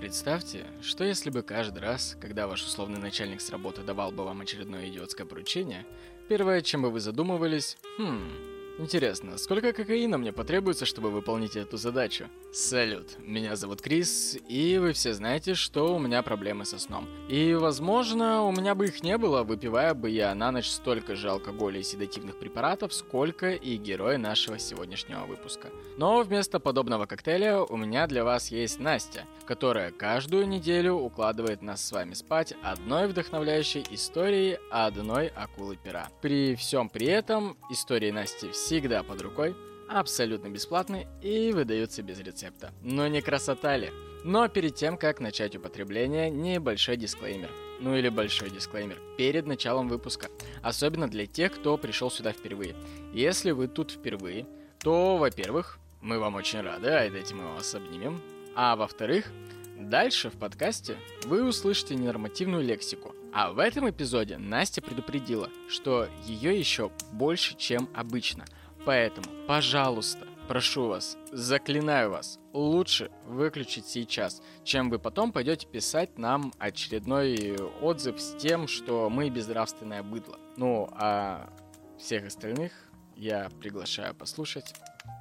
Представьте, что если бы каждый раз, когда ваш условный начальник с работы давал бы вам очередное идиотское поручение, первое, чем бы вы задумывались, хм, Интересно, сколько кокаина мне потребуется, чтобы выполнить эту задачу? Салют, меня зовут Крис, и вы все знаете, что у меня проблемы со сном. И, возможно, у меня бы их не было, выпивая бы я на ночь столько же алкоголя и седативных препаратов, сколько и герой нашего сегодняшнего выпуска. Но вместо подобного коктейля у меня для вас есть Настя, которая каждую неделю укладывает нас с вами спать одной вдохновляющей историей одной акулы пера. При всем при этом истории Насти все всегда под рукой, абсолютно бесплатный и выдаются без рецепта. Но не красота ли? Но перед тем, как начать употребление, небольшой дисклеймер. Ну или большой дисклеймер перед началом выпуска. Особенно для тех, кто пришел сюда впервые. Если вы тут впервые, то, во-первых, мы вам очень рады, а этим мы вас обнимем. А во-вторых, дальше в подкасте вы услышите ненормативную лексику, а в этом эпизоде Настя предупредила, что ее еще больше, чем обычно. Поэтому, пожалуйста, прошу вас, заклинаю вас, лучше выключить сейчас, чем вы потом пойдете писать нам очередной отзыв с тем, что мы безнравственное быдло. Ну, а всех остальных я приглашаю послушать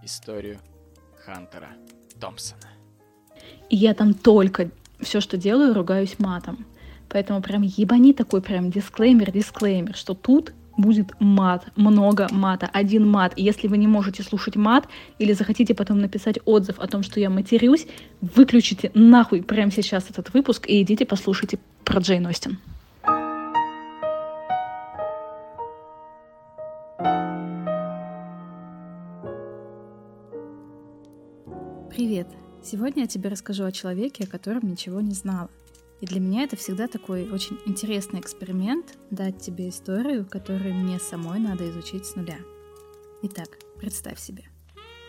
историю Хантера Томпсона. Я там только все, что делаю, ругаюсь матом. Поэтому прям ебани такой прям дисклеймер, дисклеймер, что тут будет мат, много мата, один мат. И если вы не можете слушать мат или захотите потом написать отзыв о том, что я матерюсь, выключите нахуй прямо сейчас этот выпуск и идите послушайте про Джейн Остин. Привет! Сегодня я тебе расскажу о человеке, о котором ничего не знала. И для меня это всегда такой очень интересный эксперимент дать тебе историю, которую мне самой надо изучить с нуля. Итак, представь себе.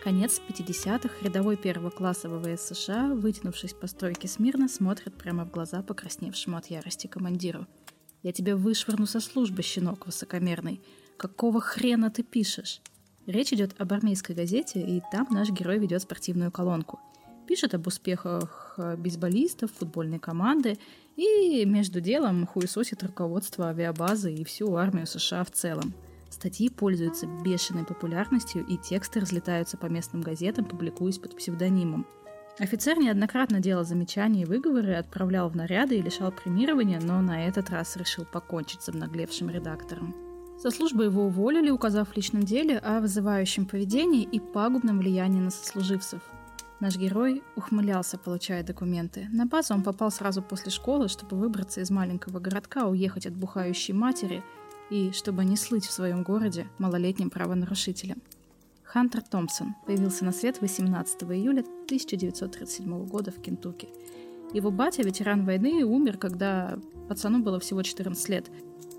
Конец 50-х, рядовой первого класса ВВС США, вытянувшись по стройке смирно, смотрит прямо в глаза покрасневшему от ярости командиру. «Я тебя вышвырну со службы, щенок высокомерный. Какого хрена ты пишешь?» Речь идет об армейской газете, и там наш герой ведет спортивную колонку – пишет об успехах э, бейсболистов, футбольной команды и между делом хуесосит руководство авиабазы и всю армию США в целом. Статьи пользуются бешеной популярностью, и тексты разлетаются по местным газетам, публикуясь под псевдонимом. Офицер неоднократно делал замечания и выговоры, отправлял в наряды и лишал премирования, но на этот раз решил покончить с обнаглевшим редактором. Со службы его уволили, указав в личном деле о вызывающем поведении и пагубном влиянии на сослуживцев – Наш герой ухмылялся, получая документы. На базу он попал сразу после школы, чтобы выбраться из маленького городка, уехать от бухающей матери и чтобы не слыть в своем городе малолетним правонарушителем. Хантер Томпсон появился на свет 18 июля 1937 года в Кентукки. Его батя, ветеран войны, умер, когда пацану было всего 14 лет.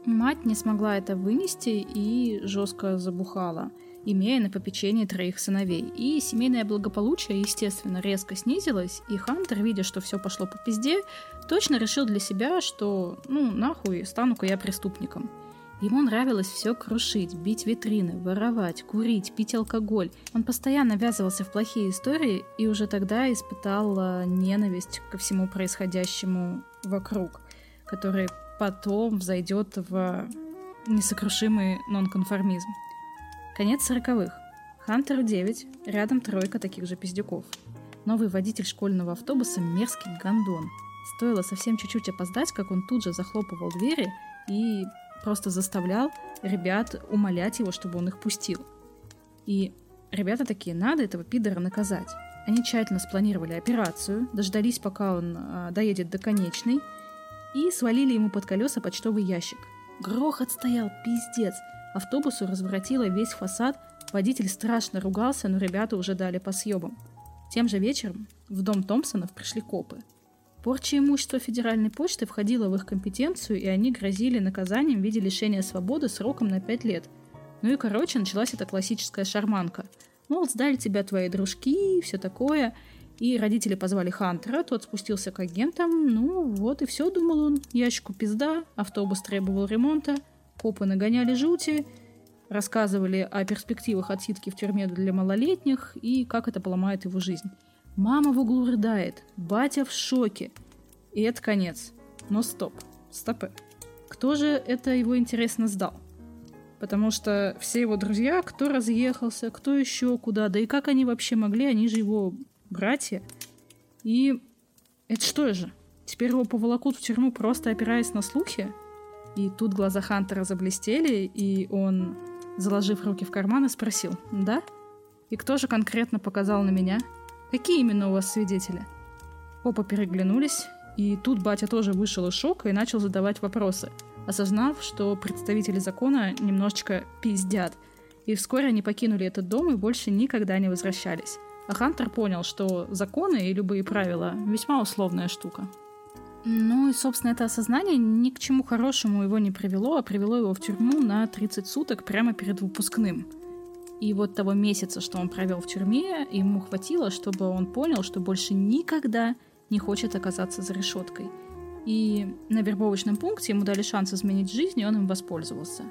Мать не смогла это вынести и жестко забухала – имея на попечении троих сыновей. И семейное благополучие, естественно, резко снизилось, и Хантер, видя, что все пошло по пизде, точно решил для себя, что, ну, нахуй, стану-ка я преступником. Ему нравилось все крушить, бить витрины, воровать, курить, пить алкоголь. Он постоянно ввязывался в плохие истории и уже тогда испытал э, ненависть ко всему происходящему вокруг, который потом взойдет в несокрушимый нонконформизм. Конец сороковых. Хантеру 9, рядом тройка таких же пиздюков. Новый водитель школьного автобуса – мерзкий гондон. Стоило совсем чуть-чуть опоздать, как он тут же захлопывал двери и просто заставлял ребят умолять его, чтобы он их пустил. И ребята такие, надо этого пидора наказать. Они тщательно спланировали операцию, дождались, пока он э, доедет до конечной, и свалили ему под колеса почтовый ящик. Грохот стоял, пиздец – Автобусу разворотило весь фасад, водитель страшно ругался, но ребята уже дали по съебам. Тем же вечером в дом Томпсонов пришли копы. Порча имущества Федеральной почты входила в их компетенцию, и они грозили наказанием в виде лишения свободы сроком на 5 лет. Ну и, короче, началась эта классическая шарманка. Мол, сдали тебя твои дружки и все такое. И родители позвали Хантера, тот спустился к агентам. Ну вот и все, думал он. Ящику пизда, автобус требовал ремонта – Копы нагоняли жути, рассказывали о перспективах отсидки в тюрьме для малолетних и как это поломает его жизнь. Мама в углу рыдает, батя в шоке. И это конец. Но стоп, стопы. Кто же это его интересно сдал? Потому что все его друзья, кто разъехался, кто еще куда, да и как они вообще могли, они же его братья. И это что же? Теперь его поволокут в тюрьму, просто опираясь на слухи? И тут глаза Хантера заблестели, и он, заложив руки в карманы, спросил «Да? И кто же конкретно показал на меня? Какие именно у вас свидетели?» Оба переглянулись, и тут батя тоже вышел из шока и начал задавать вопросы, осознав, что представители закона немножечко пиздят. И вскоре они покинули этот дом и больше никогда не возвращались. А Хантер понял, что законы и любые правила — весьма условная штука. Ну и, собственно, это осознание ни к чему хорошему его не привело, а привело его в тюрьму на 30 суток прямо перед выпускным. И вот того месяца, что он провел в тюрьме, ему хватило, чтобы он понял, что больше никогда не хочет оказаться за решеткой. И на вербовочном пункте ему дали шанс изменить жизнь, и он им воспользовался.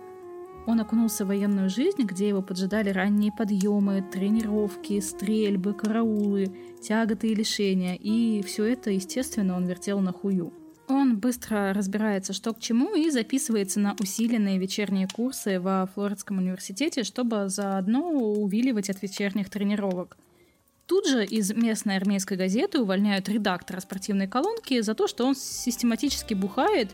Он окунулся в военную жизнь, где его поджидали ранние подъемы, тренировки, стрельбы, караулы, тяготы и лишения, и все это, естественно, он вертел на хую. Он быстро разбирается, что к чему, и записывается на усиленные вечерние курсы во Флоридском университете, чтобы заодно увиливать от вечерних тренировок. Тут же из местной армейской газеты увольняют редактора спортивной колонки за то, что он систематически бухает,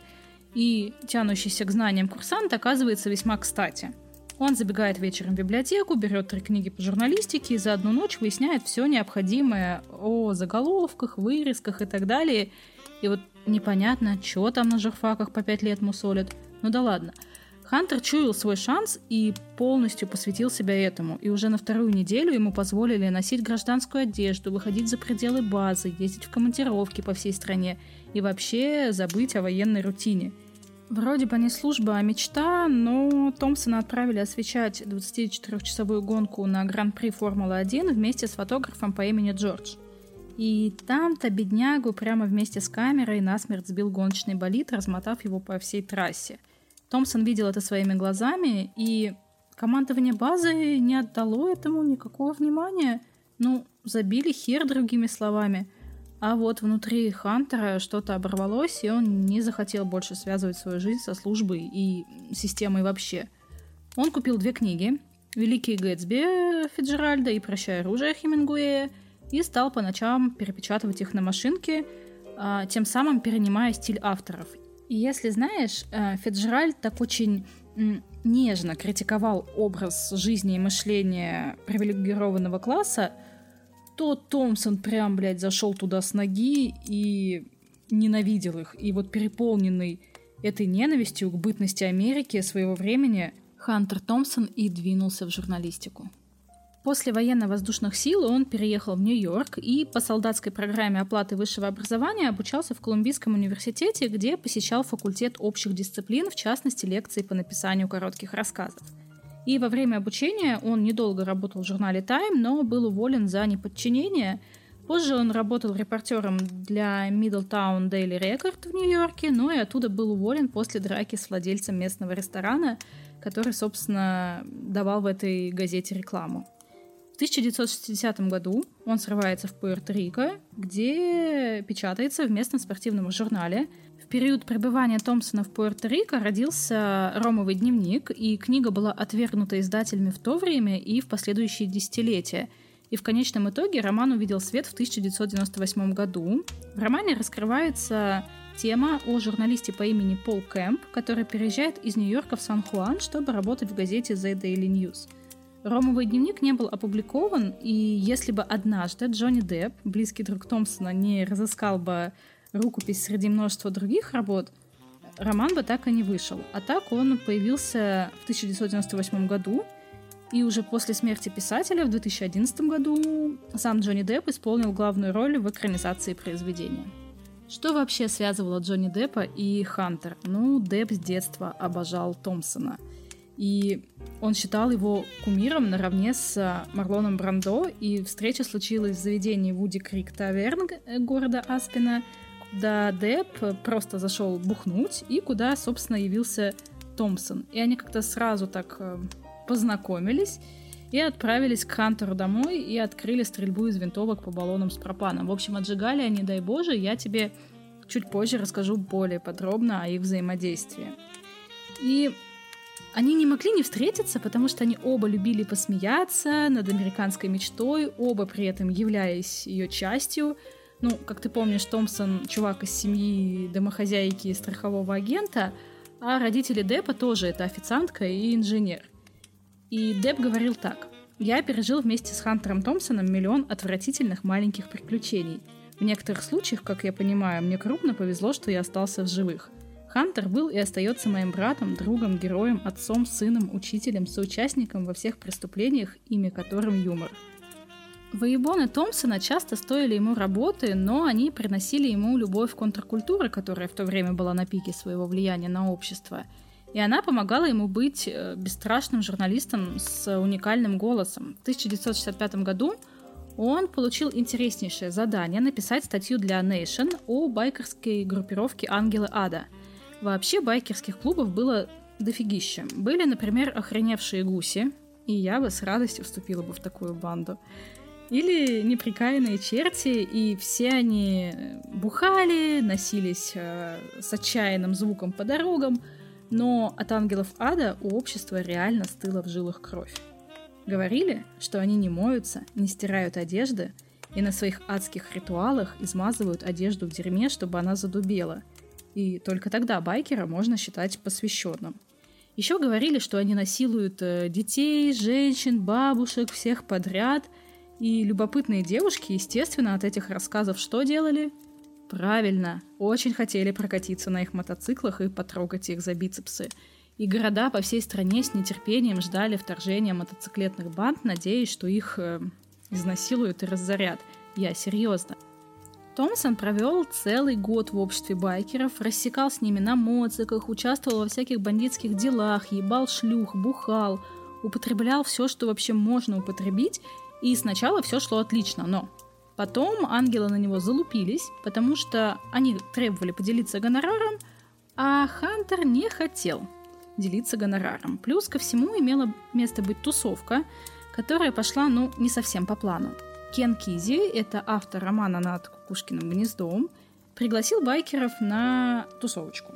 и тянущийся к знаниям курсант оказывается весьма кстати. Он забегает вечером в библиотеку, берет три книги по журналистике и за одну ночь выясняет все необходимое о заголовках, вырезках и так далее. И вот непонятно, что там на журфаках по пять лет мусолят. Ну да ладно. Хантер чуял свой шанс и полностью посвятил себя этому, и уже на вторую неделю ему позволили носить гражданскую одежду, выходить за пределы базы, ездить в командировки по всей стране и вообще забыть о военной рутине. Вроде бы не служба, а мечта, но Томпсона отправили освещать 24-часовую гонку на Гран-при Формулы-1 вместе с фотографом по имени Джордж. И там-то беднягу прямо вместе с камерой насмерть сбил гоночный болид, размотав его по всей трассе – Томпсон видел это своими глазами, и командование базы не отдало этому никакого внимания. Ну, забили хер другими словами. А вот внутри Хантера что-то оборвалось, и он не захотел больше связывать свою жизнь со службой и системой вообще. Он купил две книги «Великий Гэтсби» Фиджеральда и «Прощай оружие» Хемингуэя и стал по ночам перепечатывать их на машинке, а, тем самым перенимая стиль авторов если знаешь, э, Фиджеральд так очень нежно критиковал образ жизни и мышления привилегированного класса, то Томпсон прям, блядь, зашел туда с ноги и ненавидел их. И вот переполненный этой ненавистью к бытности Америки своего времени Хантер Томпсон и двинулся в журналистику. После военно-воздушных сил он переехал в Нью-Йорк и по солдатской программе оплаты высшего образования обучался в Колумбийском университете, где посещал факультет общих дисциплин, в частности лекции по написанию коротких рассказов. И во время обучения он недолго работал в журнале Time, но был уволен за неподчинение. Позже он работал репортером для Middletown Daily Record в Нью-Йорке, но и оттуда был уволен после драки с владельцем местного ресторана, который, собственно, давал в этой газете рекламу. В 1960 году он срывается в Пуэрто-Рико, где печатается в местном спортивном журнале. Период пребывания Томпсона в Пуэрто-Рико родился «Ромовый дневник», и книга была отвергнута издателями в то время и в последующие десятилетия. И в конечном итоге роман увидел свет в 1998 году. В романе раскрывается тема о журналисте по имени Пол Кэмп, который переезжает из Нью-Йорка в Сан-Хуан, чтобы работать в газете The Daily News – Ромовый дневник не был опубликован, и если бы однажды Джонни Депп, близкий друг Томпсона, не разыскал бы рукопись среди множества других работ, роман бы так и не вышел. А так он появился в 1998 году, и уже после смерти писателя в 2011 году сам Джонни Депп исполнил главную роль в экранизации произведения. Что вообще связывало Джонни Деппа и Хантер? Ну, Депп с детства обожал Томпсона – и он считал его кумиром наравне с э, Марлоном Брандо, и встреча случилась в заведении Вуди Крик Таверн э, города Аспина, куда Депп просто зашел бухнуть, и куда, собственно, явился Томпсон. И они как-то сразу так э, познакомились. и отправились к Хантеру домой и открыли стрельбу из винтовок по баллонам с пропаном. В общем, отжигали они, дай боже, я тебе чуть позже расскажу более подробно о их взаимодействии. И они не могли не встретиться, потому что они оба любили посмеяться над американской мечтой, оба при этом являясь ее частью. Ну, как ты помнишь, Томпсон — чувак из семьи домохозяйки и страхового агента, а родители Деппа тоже это официантка и инженер. И Депп говорил так. «Я пережил вместе с Хантером Томпсоном миллион отвратительных маленьких приключений. В некоторых случаях, как я понимаю, мне крупно повезло, что я остался в живых. Хантер был и остается моим братом, другом, героем, отцом, сыном, учителем, соучастником во всех преступлениях, имя которым юмор. Воебоны Томпсона часто стоили ему работы, но они приносили ему любовь контркультуры, которая в то время была на пике своего влияния на общество. И она помогала ему быть э, бесстрашным журналистом с уникальным голосом. В 1965 году он получил интереснейшее задание написать статью для Nation о байкерской группировке «Ангелы Ада», Вообще байкерских клубов было дофигища. Были, например, охреневшие гуси, и я бы с радостью вступила бы в такую банду. Или неприкаянные черти, и все они бухали, носились э, с отчаянным звуком по дорогам, но от ангелов ада у общества реально стыла в жилах кровь. Говорили, что они не моются, не стирают одежды, и на своих адских ритуалах измазывают одежду в дерьме, чтобы она задубела – и только тогда байкера можно считать посвященным. Еще говорили, что они насилуют э, детей, женщин, бабушек, всех подряд. И любопытные девушки, естественно, от этих рассказов что делали? Правильно, очень хотели прокатиться на их мотоциклах и потрогать их за бицепсы. И города по всей стране с нетерпением ждали вторжения мотоциклетных банд, надеясь, что их э, изнасилуют и разорят. Я серьезно. Томпсон провел целый год в обществе байкеров, рассекал с ними на моциках, участвовал во всяких бандитских делах, ебал шлюх, бухал, употреблял все, что вообще можно употребить, и сначала все шло отлично, но потом ангелы на него залупились, потому что они требовали поделиться гонораром, а Хантер не хотел делиться гонораром. Плюс ко всему имела место быть тусовка, которая пошла, ну, не совсем по плану. Кен Кизи, это автор романа над Кукушкиным гнездом, пригласил байкеров на тусовочку.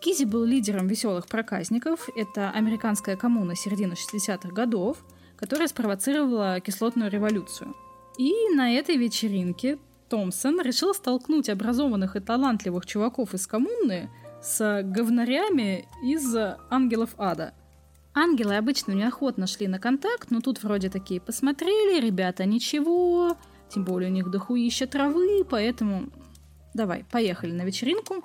Кизи был лидером веселых проказников. Это американская коммуна середины 60-х годов, которая спровоцировала кислотную революцию. И на этой вечеринке Томпсон решил столкнуть образованных и талантливых чуваков из коммуны с говнарями из «Ангелов ада», Ангелы обычно неохотно шли на контакт, но тут вроде такие посмотрели, ребята, ничего, тем более у них дохуища травы, поэтому давай, поехали на вечеринку.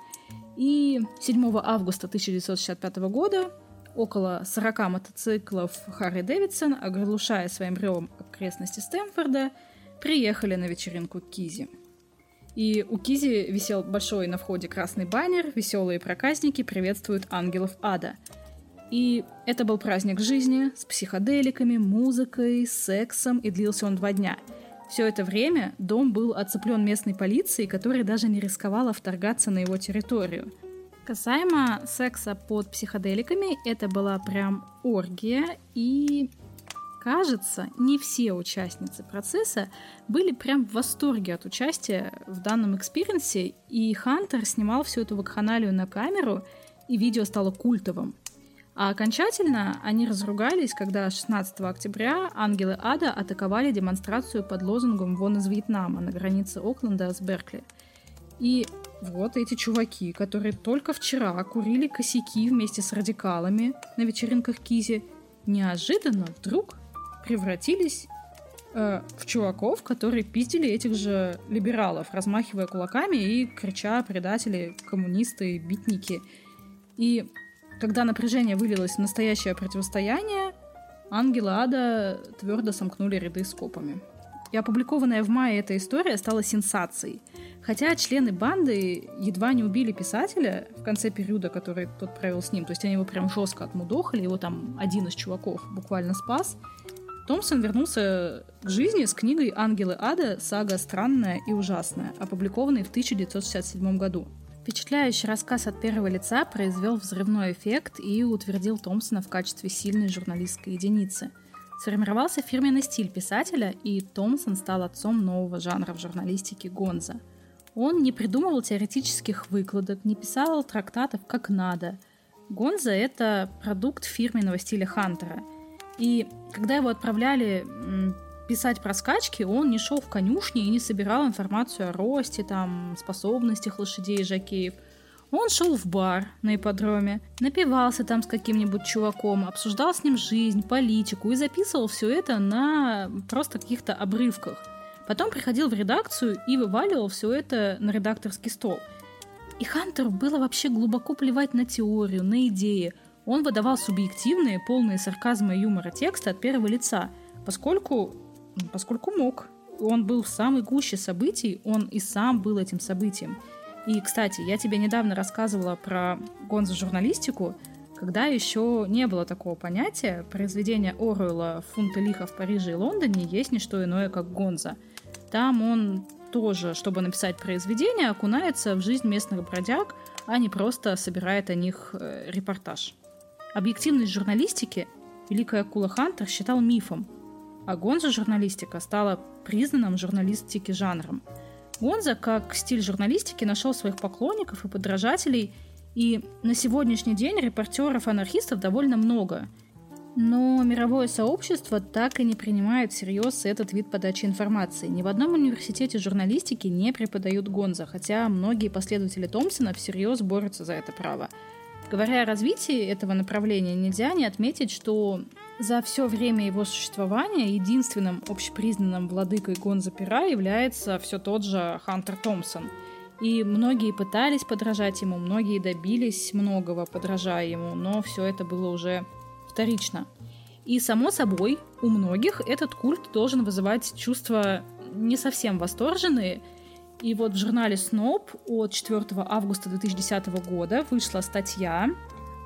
И 7 августа 1965 года около 40 мотоциклов Харри Дэвидсон, оглушая своим ревом окрестности Стэнфорда, приехали на вечеринку Кизи. И у Кизи висел большой на входе красный баннер «Веселые проказники приветствуют ангелов ада», и это был праздник жизни с психоделиками, музыкой, сексом, и длился он два дня. Все это время дом был оцеплен местной полицией, которая даже не рисковала вторгаться на его территорию. Касаемо секса под психоделиками, это была прям оргия, и кажется, не все участницы процесса были прям в восторге от участия в данном экспириенсе, и Хантер снимал всю эту вакханалию на камеру, и видео стало культовым. А окончательно они разругались, когда 16 октября ангелы ада атаковали демонстрацию под лозунгом «Вон из Вьетнама» на границе Окленда с Беркли. И вот эти чуваки, которые только вчера курили косяки вместе с радикалами на вечеринках Кизи, неожиданно вдруг превратились э, в чуваков, которые пиздили этих же либералов, размахивая кулаками и крича «предатели, коммунисты, битники». И когда напряжение вылилось в настоящее противостояние, ангелы ада твердо сомкнули ряды с копами. И опубликованная в мае эта история стала сенсацией. Хотя члены банды едва не убили писателя в конце периода, который тот провел с ним. То есть они его прям жестко отмудохали, его там один из чуваков буквально спас. Томпсон вернулся к жизни с книгой «Ангелы ада. Сага странная и ужасная», опубликованной в 1967 году. Впечатляющий рассказ от первого лица произвел взрывной эффект и утвердил Томпсона в качестве сильной журналистской единицы. Сформировался фирменный стиль писателя, и Томпсон стал отцом нового жанра в журналистике Гонза. Он не придумывал теоретических выкладок, не писал трактатов как надо. Гонза — это продукт фирменного стиля Хантера. И когда его отправляли писать про скачки, он не шел в конюшни и не собирал информацию о росте, там, способностях лошадей и жакеев — он шел в бар на ипподроме, напивался там с каким-нибудь чуваком, обсуждал с ним жизнь, политику и записывал все это на просто каких-то обрывках. Потом приходил в редакцию и вываливал все это на редакторский стол. И Хантеру было вообще глубоко плевать на теорию, на идеи. Он выдавал субъективные, полные сарказма и юмора тексты от первого лица, поскольку, поскольку мог. Он был в самой гуще событий, он и сам был этим событием – и, кстати, я тебе недавно рассказывала про гонзо журналистику, когда еще не было такого понятия, произведение Оруэлла «Фунты лиха в Париже и Лондоне» есть не что иное, как гонза. Там он тоже, чтобы написать произведение, окунается в жизнь местных бродяг, а не просто собирает о них э, репортаж. Объективность журналистики Великая Акула Хантер считал мифом, а гонза журналистика стала признанным журналистики жанром – Гонза, как стиль журналистики, нашел своих поклонников и подражателей, и на сегодняшний день репортеров-анархистов довольно много. Но мировое сообщество так и не принимает всерьез этот вид подачи информации. Ни в одном университете журналистики не преподают Гонза, хотя многие последователи Томпсона всерьез борются за это право. Говоря о развитии этого направления, нельзя не отметить, что за все время его существования единственным общепризнанным владыкой Гонза Пера является все тот же Хантер Томпсон. И многие пытались подражать ему, многие добились многого, подражая ему, но все это было уже вторично. И, само собой, у многих этот культ должен вызывать чувства не совсем восторженные – и вот в журнале Snob от 4 августа 2010 года вышла статья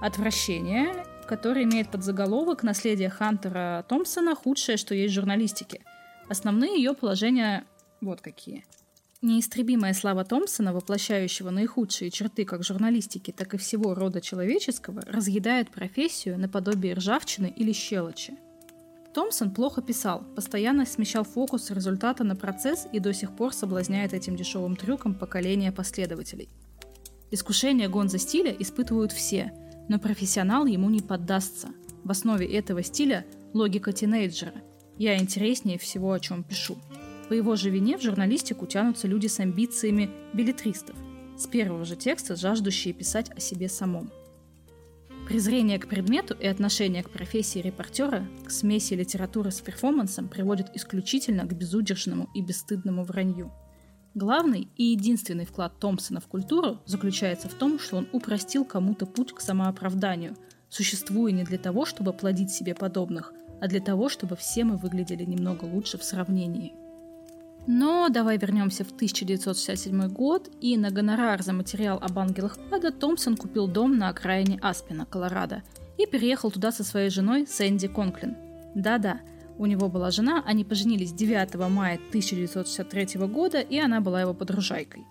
«Отвращение», которая имеет подзаголовок «Наследие Хантера Томпсона. Худшее, что есть в журналистике». Основные ее положения вот какие. Неистребимая слава Томпсона, воплощающего наихудшие черты как журналистики, так и всего рода человеческого, разъедает профессию наподобие ржавчины или щелочи – Томпсон плохо писал, постоянно смещал фокус результата на процесс и до сих пор соблазняет этим дешевым трюком поколение последователей. Искушение гонза стиля испытывают все, но профессионал ему не поддастся. В основе этого стиля логика тинейджера. Я интереснее всего, о чем пишу. По его же вине в журналистику тянутся люди с амбициями билетристов, с первого же текста жаждущие писать о себе самом. Презрение к предмету и отношение к профессии репортера, к смеси литературы с перформансом приводит исключительно к безудержному и бесстыдному вранью. Главный и единственный вклад Томпсона в культуру заключается в том, что он упростил кому-то путь к самооправданию, существуя не для того, чтобы плодить себе подобных, а для того, чтобы все мы выглядели немного лучше в сравнении – но давай вернемся в 1967 год, и на гонорар за материал об ангелах Ада Томпсон купил дом на окраине Аспина, Колорадо, и переехал туда со своей женой Сэнди Конклин. Да-да, у него была жена, они поженились 9 мая 1963 года, и она была его подружайкой.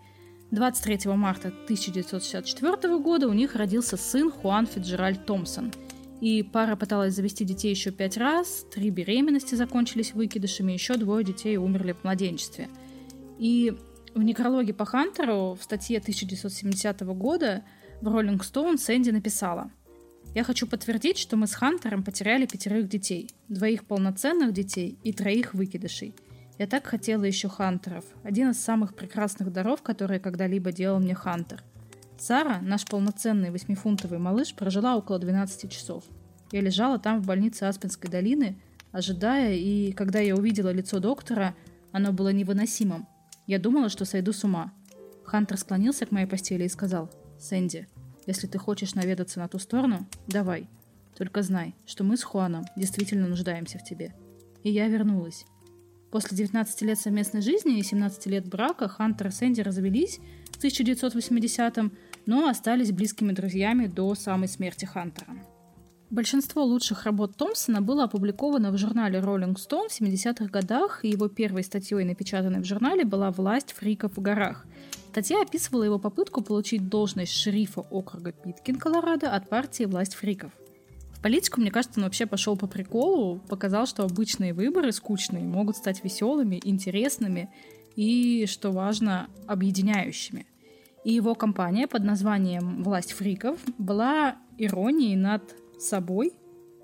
23 марта 1964 года у них родился сын Хуан Фиджеральд Томпсон – и пара пыталась завести детей еще пять раз, три беременности закончились выкидышами, еще двое детей умерли в младенчестве. И в некрологе по Хантеру в статье 1970 года в Rolling Stone Сэнди написала «Я хочу подтвердить, что мы с Хантером потеряли пятерых детей, двоих полноценных детей и троих выкидышей. Я так хотела еще Хантеров. Один из самых прекрасных даров, которые когда-либо делал мне Хантер – Сара, наш полноценный восьмифунтовый малыш, прожила около 12 часов. Я лежала там в больнице Аспенской долины, ожидая, и когда я увидела лицо доктора, оно было невыносимым. Я думала, что сойду с ума. Хантер склонился к моей постели и сказал, «Сэнди, если ты хочешь наведаться на ту сторону, давай. Только знай, что мы с Хуаном действительно нуждаемся в тебе». И я вернулась. После 19 лет совместной жизни и 17 лет брака Хантер и Сэнди развелись в 1980-м, но остались близкими друзьями до самой смерти Хантера. Большинство лучших работ Томпсона было опубликовано в журнале Rolling Stone в 70-х годах, и его первой статьей, напечатанной в журнале, была «Власть фриков в горах». Статья описывала его попытку получить должность шерифа округа Питкин, Колорадо, от партии «Власть фриков». политику, мне кажется, он вообще пошел по приколу, показал, что обычные выборы скучные могут стать веселыми, интересными и, что важно, объединяющими. И его кампания под названием «Власть фриков» была иронией над собой,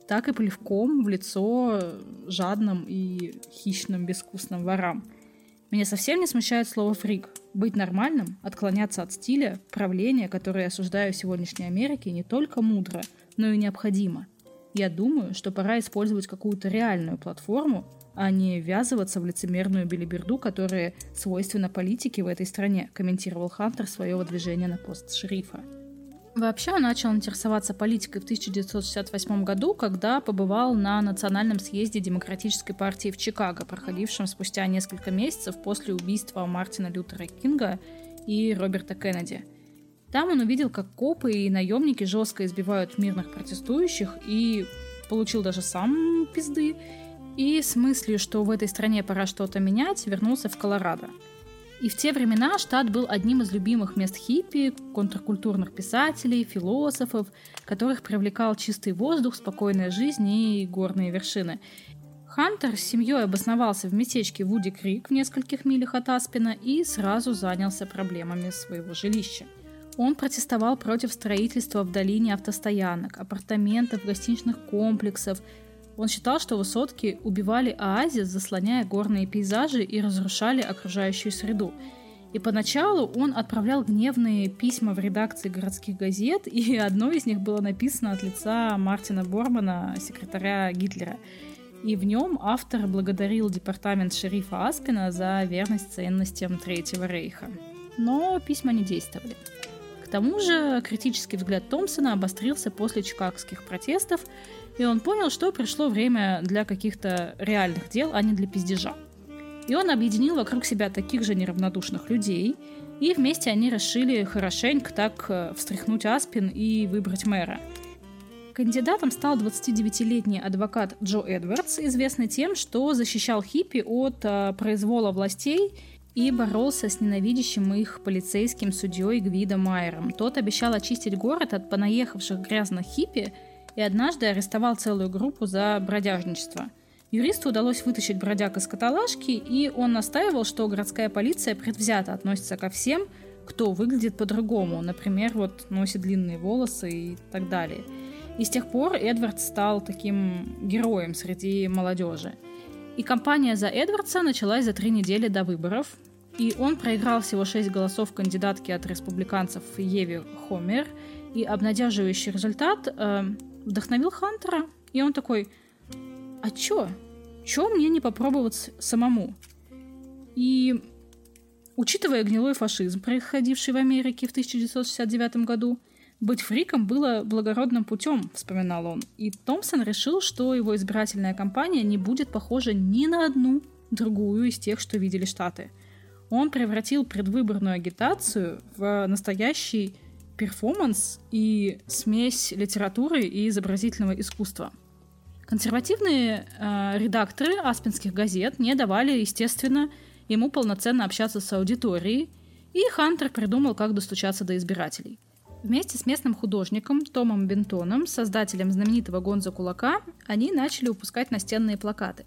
так и плевком в лицо жадным и хищным безвкусным ворам. Меня совсем не смущает слово «фрик». Быть нормальным, отклоняться от стиля, правления, которое я осуждаю в сегодняшней Америке, не только мудро, но и необходимо. Я думаю, что пора использовать какую-то реальную платформу, а не ввязываться в лицемерную билиберду, которая свойственна политике в этой стране, комментировал Хантер свое выдвижение на пост шерифа. Вообще он начал интересоваться политикой в 1968 году, когда побывал на Национальном съезде Демократической партии в Чикаго, проходившем спустя несколько месяцев после убийства Мартина Лютера Кинга и Роберта Кеннеди – там он увидел, как копы и наемники жестко избивают мирных протестующих и получил даже сам пизды. И с мыслью, что в этой стране пора что-то менять, вернулся в Колорадо. И в те времена штат был одним из любимых мест хиппи, контркультурных писателей, философов, которых привлекал чистый воздух, спокойная жизнь и горные вершины. Хантер с семьей обосновался в местечке Вуди Крик в нескольких милях от Аспина и сразу занялся проблемами своего жилища – он протестовал против строительства в долине автостоянок, апартаментов, гостиничных комплексов. Он считал, что высотки убивали оазис, заслоняя горные пейзажи и разрушали окружающую среду. И поначалу он отправлял гневные письма в редакции городских газет, и одно из них было написано от лица Мартина Бормана, секретаря Гитлера. И в нем автор благодарил департамент шерифа Аспина за верность ценностям Третьего Рейха. Но письма не действовали тому же критический взгляд Томпсона обострился после чикагских протестов, и он понял, что пришло время для каких-то реальных дел, а не для пиздежа. И он объединил вокруг себя таких же неравнодушных людей, и вместе они решили хорошенько так э, встряхнуть Аспин и выбрать мэра. Кандидатом стал 29-летний адвокат Джо Эдвардс, известный тем, что защищал хиппи от э, произвола властей и боролся с ненавидящим их полицейским судьей Гвидо Майером. Тот обещал очистить город от понаехавших грязных хиппи и однажды арестовал целую группу за бродяжничество. Юристу удалось вытащить бродяг из каталажки, и он настаивал, что городская полиция предвзято относится ко всем, кто выглядит по-другому, например, вот носит длинные волосы и так далее. И с тех пор Эдвард стал таким героем среди молодежи. И кампания за Эдвардса началась за три недели до выборов, и он проиграл всего шесть голосов кандидатки от республиканцев Еви Хомер, и обнадеживающий результат э, вдохновил Хантера, и он такой, а чё? Чё мне не попробовать самому? И учитывая гнилой фашизм, происходивший в Америке в 1969 году, быть фриком было благородным путем, вспоминал он, и Томпсон решил, что его избирательная кампания не будет похожа ни на одну другую из тех, что видели Штаты. Он превратил предвыборную агитацию в настоящий перформанс и смесь литературы и изобразительного искусства. Консервативные э, редакторы аспинских газет не давали, естественно, ему полноценно общаться с аудиторией, и Хантер придумал, как достучаться до избирателей – Вместе с местным художником Томом Бентоном, создателем знаменитого Гонзо Кулака, они начали выпускать настенные плакаты.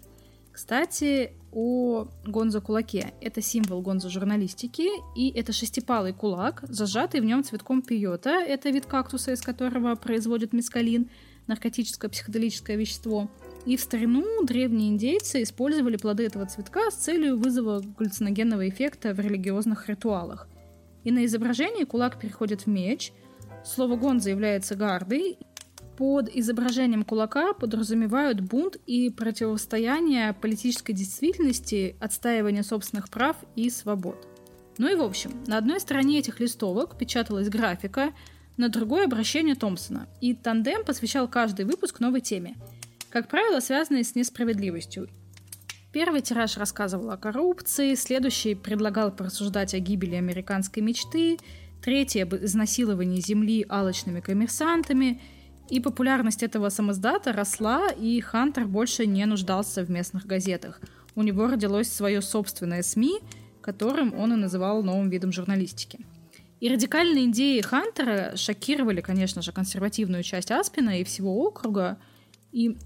Кстати, о Гонзо Кулаке. Это символ Гонзо журналистики, и это шестипалый кулак, зажатый в нем цветком пиота. Это вид кактуса, из которого производят мескалин, наркотическое психоделическое вещество. И в старину древние индейцы использовали плоды этого цветка с целью вызова галлюциногенного эффекта в религиозных ритуалах. И на изображении кулак переходит в меч – Слово «гонза» является гардой. Под изображением кулака подразумевают бунт и противостояние политической действительности, отстаивание собственных прав и свобод. Ну и в общем, на одной стороне этих листовок печаталась графика, на другой обращение Томпсона, и тандем посвящал каждый выпуск новой теме, как правило, связанной с несправедливостью. Первый тираж рассказывал о коррупции, следующий предлагал порассуждать о гибели американской мечты – третье об изнасиловании земли алочными коммерсантами, и популярность этого самоздата росла, и Хантер больше не нуждался в местных газетах. У него родилось свое собственное СМИ, которым он и называл новым видом журналистики. И радикальные идеи Хантера шокировали, конечно же, консервативную часть Аспина и всего округа. И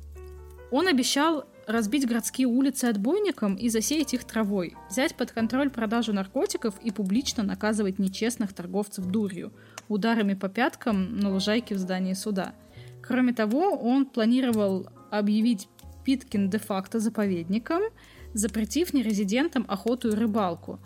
он обещал разбить городские улицы отбойником и засеять их травой, взять под контроль продажу наркотиков и публично наказывать нечестных торговцев дурью ударами по пяткам на лужайке в здании суда. Кроме того, он планировал объявить Питкин де-факто заповедником, запретив нерезидентам охоту и рыбалку,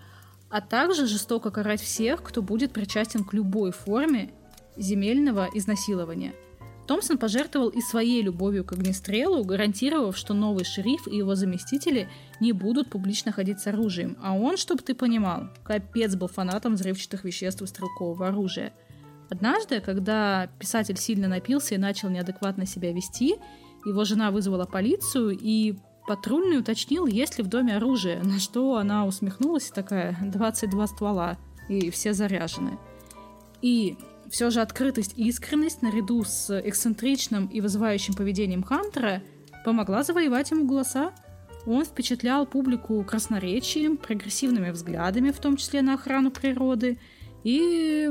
а также жестоко карать всех, кто будет причастен к любой форме земельного изнасилования – Томпсон пожертвовал и своей любовью к огнестрелу, гарантировав, что новый шериф и его заместители не будут публично ходить с оружием. А он, чтобы ты понимал, капец был фанатом взрывчатых веществ и стрелкового оружия. Однажды, когда писатель сильно напился и начал неадекватно себя вести, его жена вызвала полицию и патрульный уточнил, есть ли в доме оружие, на что она усмехнулась и такая, 22 ствола, и все заряжены. И все же открытость и искренность наряду с эксцентричным и вызывающим поведением Хантера помогла завоевать ему голоса. Он впечатлял публику красноречием, прогрессивными взглядами, в том числе на охрану природы. И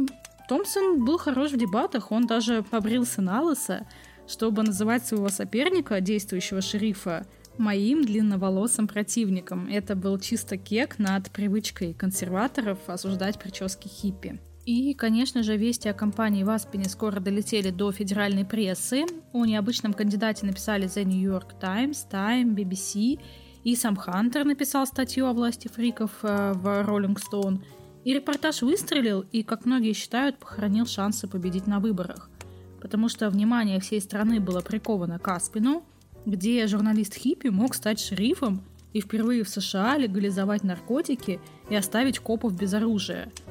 Томпсон был хорош в дебатах, он даже побрился на лысо, чтобы называть своего соперника, действующего шерифа, моим длинноволосым противником. Это был чисто кек над привычкой консерваторов осуждать прически хиппи. И, конечно же, вести о компании в Аспене скоро долетели до федеральной прессы. О необычном кандидате написали The New York Times, Time, BBC, и сам Хантер написал статью о власти фриков э, в Rolling Stone. И репортаж выстрелил и, как многие считают, похоронил шансы победить на выборах. Потому что внимание всей страны было приковано к Аспину, где журналист Хиппи мог стать шерифом и впервые в США легализовать наркотики и оставить копов без оружия –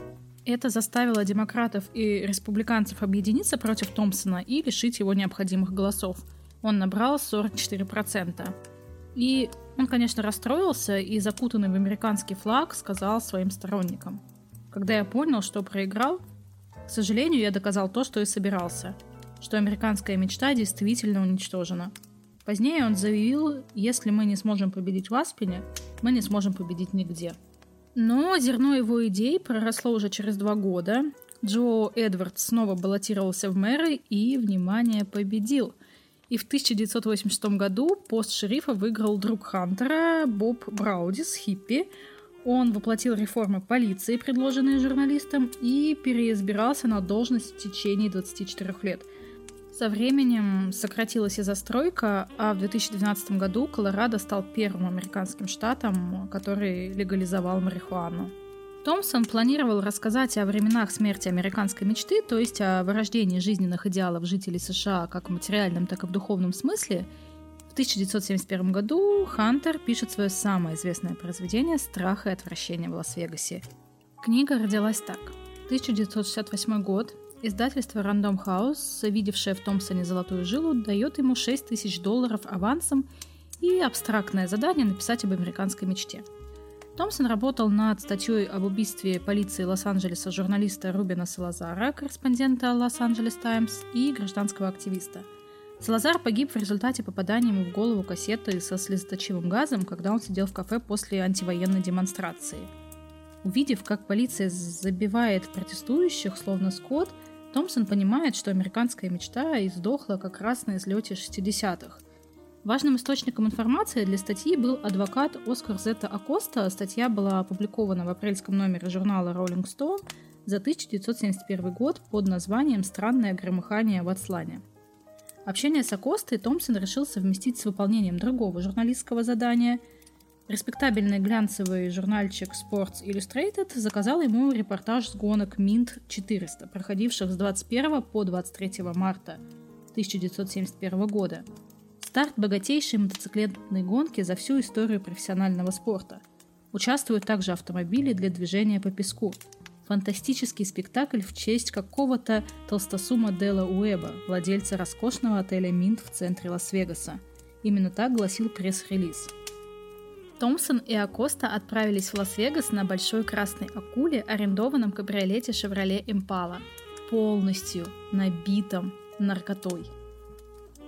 это заставило демократов и республиканцев объединиться против Томпсона и лишить его необходимых голосов. Он набрал 44%. И он, конечно, расстроился и, закутанный в американский флаг, сказал своим сторонникам. Когда я понял, что проиграл, к сожалению, я доказал то, что и собирался, что американская мечта действительно уничтожена. Позднее он заявил, если мы не сможем победить в Аспене, мы не сможем победить нигде. Но зерно его идей проросло уже через два года. Джо Эдвардс снова баллотировался в мэры и, внимание, победил. И в 1986 году пост шерифа выиграл друг Хантера Боб Браудис, хиппи. Он воплотил реформы полиции, предложенные журналистам, и переизбирался на должность в течение 24 лет – со временем сократилась и застройка, а в 2012 году Колорадо стал первым американским штатом, который легализовал марихуану. Томпсон планировал рассказать о временах смерти американской мечты, то есть о вырождении жизненных идеалов жителей США как в материальном, так и в духовном смысле. В 1971 году Хантер пишет свое самое известное произведение «Страх и отвращение в Лас-Вегасе». Книга родилась так. 1968 год. Издательство Random House, видевшее в Томпсоне золотую жилу, дает ему 6 тысяч долларов авансом и абстрактное задание написать об американской мечте. Томпсон работал над статьей об убийстве полиции Лос-Анджелеса журналиста Рубина Салазара, корреспондента Лос-Анджелес Таймс и гражданского активиста. Салазар погиб в результате попадания ему в голову кассеты со слезоточивым газом, когда он сидел в кафе после антивоенной демонстрации. Увидев, как полиция забивает протестующих, словно скот, Томпсон понимает, что американская мечта издохла как раз на излете 60-х. Важным источником информации для статьи был адвокат Оскар Зетта Акоста. Статья была опубликована в апрельском номере журнала Rolling Stone за 1971 год под названием «Странное громыхание в Атлане». Общение с Акостой Томпсон решил совместить с выполнением другого журналистского задания – Респектабельный глянцевый журнальчик Sports Illustrated заказал ему репортаж с гонок Mint 400, проходивших с 21 по 23 марта 1971 года. Старт богатейшей мотоциклетной гонки за всю историю профессионального спорта. Участвуют также автомобили для движения по песку. Фантастический спектакль в честь какого-то толстосума Дела Уэба, владельца роскошного отеля Минт в центре Лас-Вегаса. Именно так гласил пресс-релиз – Томпсон и Акоста отправились в Лас-Вегас на большой красной акуле, арендованном кабриолете Chevrolet Impala, полностью набитом наркотой.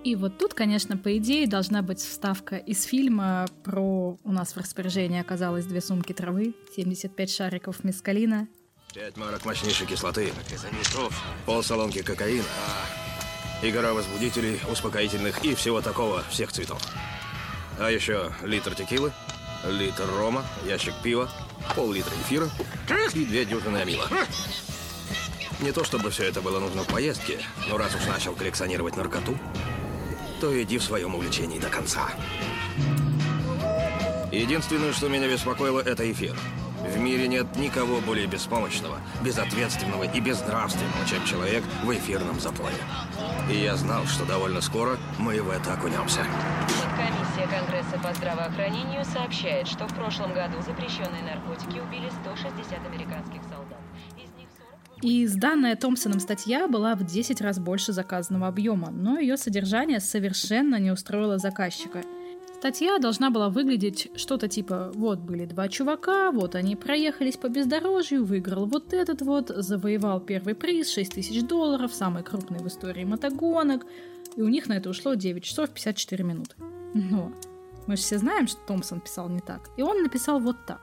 И вот тут, конечно, по идее должна быть вставка из фильма про... У нас в распоряжении оказалось две сумки травы, 75 шариков мескалина Пять марок мощнейшей кислоты. Пол салонки кокаина. И гора возбудителей, успокоительных и всего такого, всех цветов. А еще литр текилы, литр рома, ящик пива, пол-литра эфира и две дюжины амила. Не то чтобы все это было нужно в поездке, но раз уж начал коллекционировать наркоту, то иди в своем увлечении до конца. Единственное, что меня беспокоило, это эфир. В мире нет никого более беспомощного, безответственного и безнравственного, чем человек в эфирном запое. И я знал, что довольно скоро мы в это окунемся. Комиссия Конгресса по здравоохранению сообщает, что в прошлом году запрещенные наркотики убили 160 американских солдат. Из них 40... И сданная Томпсоном статья была в 10 раз больше заказанного объема, но ее содержание совершенно не устроило заказчика – Статья должна была выглядеть что-то типа «Вот были два чувака, вот они проехались по бездорожью, выиграл вот этот вот, завоевал первый приз, 6 тысяч долларов, самый крупный в истории мотогонок, и у них на это ушло 9 часов 54 минуты». Но мы же все знаем, что Томпсон писал не так. И он написал вот так.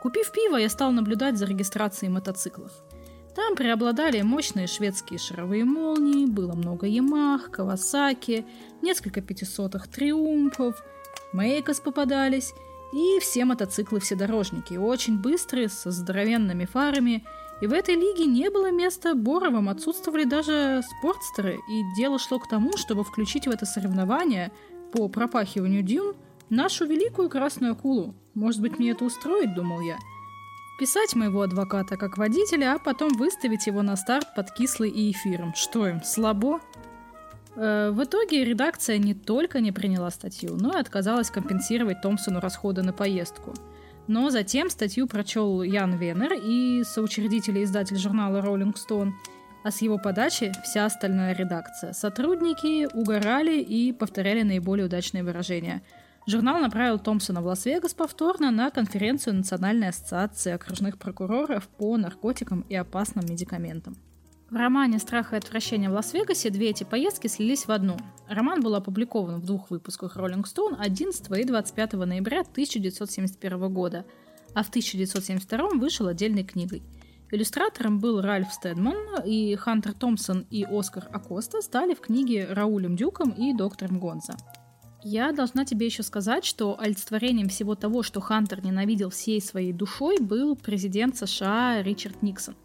Купив пиво, я стал наблюдать за регистрацией мотоциклов. Там преобладали мощные шведские шаровые молнии, было много Ямах, Кавасаки, несколько пятисотых Триумфов – Мейкос попадались, и все мотоциклы-вседорожники, очень быстрые, со здоровенными фарами. И в этой лиге не было места Боровым, отсутствовали даже спортстеры, и дело шло к тому, чтобы включить в это соревнование по пропахиванию дюн нашу великую красную акулу. Может быть, мне это устроить, думал я. Писать моего адвоката как водителя, а потом выставить его на старт под кислый и эфиром. Что им, слабо? Э, в итоге редакция не только не приняла статью, но и отказалась компенсировать Томпсону расходы на поездку. Но затем статью прочел Ян Венер и соучредитель и издатель журнала Rolling Stone, а с его подачи вся остальная редакция. Сотрудники угорали и повторяли наиболее удачные выражения. Журнал направил Томпсона в Лас-Вегас повторно на конференцию Национальной ассоциации окружных прокуроров по наркотикам и опасным медикаментам. В романе «Страх и отвращение в Лас-Вегасе» две эти поездки слились в одну. Роман был опубликован в двух выпусках Rolling Stone 11 и 25 ноября 1971 года, а в 1972 вышел отдельной книгой. Иллюстратором был Ральф Стедман, и Хантер Томпсон и Оскар Акоста стали в книге Раулем Дюком и доктором Гонзо. Я должна тебе еще сказать, что олицетворением всего того, что Хантер ненавидел всей своей душой, был президент США Ричард Никсон –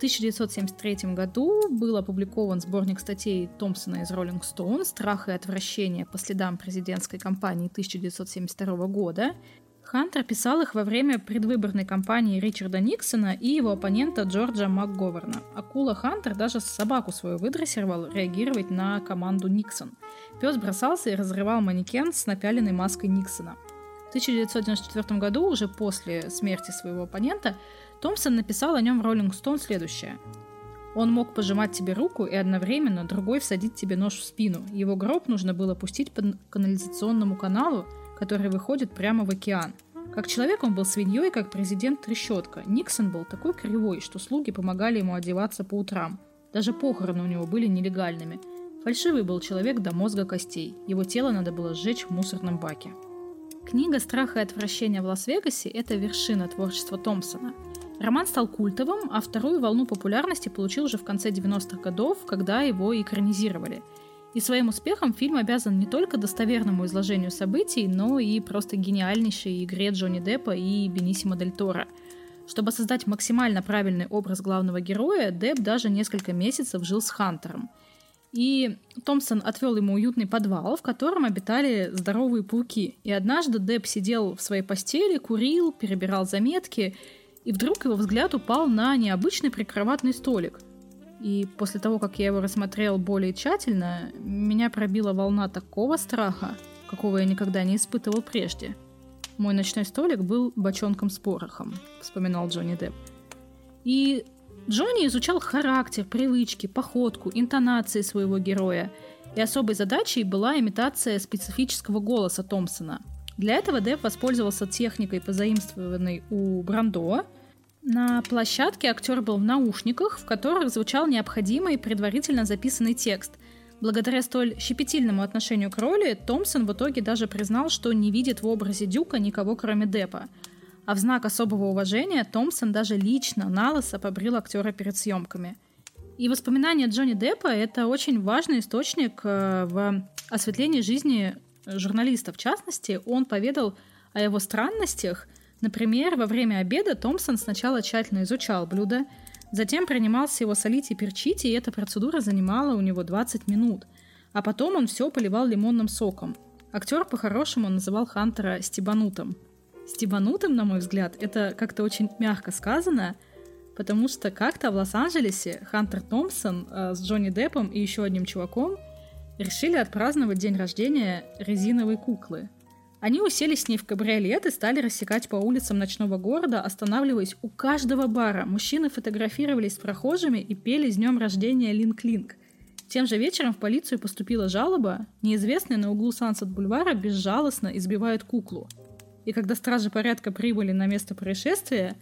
1973 году был опубликован сборник статей Томпсона из Rolling Stone «Страх и отвращение по следам президентской кампании 1972 года». Хантер писал их во время предвыборной кампании Ричарда Никсона и его оппонента Джорджа МакГоверна. Акула Хантер даже собаку свою выдрессировал реагировать на команду Никсон. Пес бросался и разрывал манекен с напяленной маской Никсона. В 1994 году, уже после смерти своего оппонента, Томпсон написал о нем в Rolling Stone следующее. Он мог пожимать тебе руку и одновременно другой всадить тебе нож в спину. Его гроб нужно было пустить по канализационному каналу, который выходит прямо в океан. Как человек он был свиньей, как президент трещотка. Никсон был такой кривой, что слуги помогали ему одеваться по утрам. Даже похороны у него были нелегальными. Фальшивый был человек до мозга костей. Его тело надо было сжечь в мусорном баке. Книга «Страх и отвращение в Лас-Вегасе» — это вершина творчества Томпсона – Роман стал культовым, а вторую волну популярности получил уже в конце 90-х годов, когда его экранизировали. И своим успехом фильм обязан не только достоверному изложению событий, но и просто гениальнейшей игре Джонни Деппа и Бенисима Дель Торо. Чтобы создать максимально правильный образ главного героя, Депп даже несколько месяцев жил с Хантером. И Томпсон отвел ему уютный подвал, в котором обитали здоровые пауки. И однажды Депп сидел в своей постели, курил, перебирал заметки – и вдруг его взгляд упал на необычный прикроватный столик. И после того, как я его рассмотрел более тщательно, меня пробила волна такого страха, какого я никогда не испытывал прежде. Мой ночной столик был бочонком с порохом, вспоминал Джонни Депп. И Джонни изучал характер, привычки, походку, интонации своего героя. И особой задачей была имитация специфического голоса Томпсона – для этого Депп воспользовался техникой, позаимствованной у Брандо. На площадке актер был в наушниках, в которых звучал необходимый предварительно записанный текст. Благодаря столь щепетильному отношению к роли, Томпсон в итоге даже признал, что не видит в образе Дюка никого, кроме Деппа. А в знак особого уважения Томпсон даже лично на лысо побрил актера перед съемками. И воспоминания Джонни Деппа — это очень важный источник э, в осветлении жизни журналиста. В частности, он поведал о его странностях. Например, во время обеда Томпсон сначала тщательно изучал блюдо, затем принимался его солить и перчить, и эта процедура занимала у него 20 минут. А потом он все поливал лимонным соком. Актер по-хорошему называл Хантера стебанутым. Стебанутым, на мой взгляд, это как-то очень мягко сказано, потому что как-то в Лос-Анджелесе Хантер Томпсон э, с Джонни Деппом и еще одним чуваком решили отпраздновать день рождения резиновой куклы. Они уселись с ней в кабриолет и стали рассекать по улицам ночного города, останавливаясь у каждого бара. Мужчины фотографировались с прохожими и пели с днем рождения Линк-Линк. Тем же вечером в полицию поступила жалоба. Неизвестные на углу Сансет-бульвара безжалостно избивают куклу. И когда стражи порядка прибыли на место происшествия,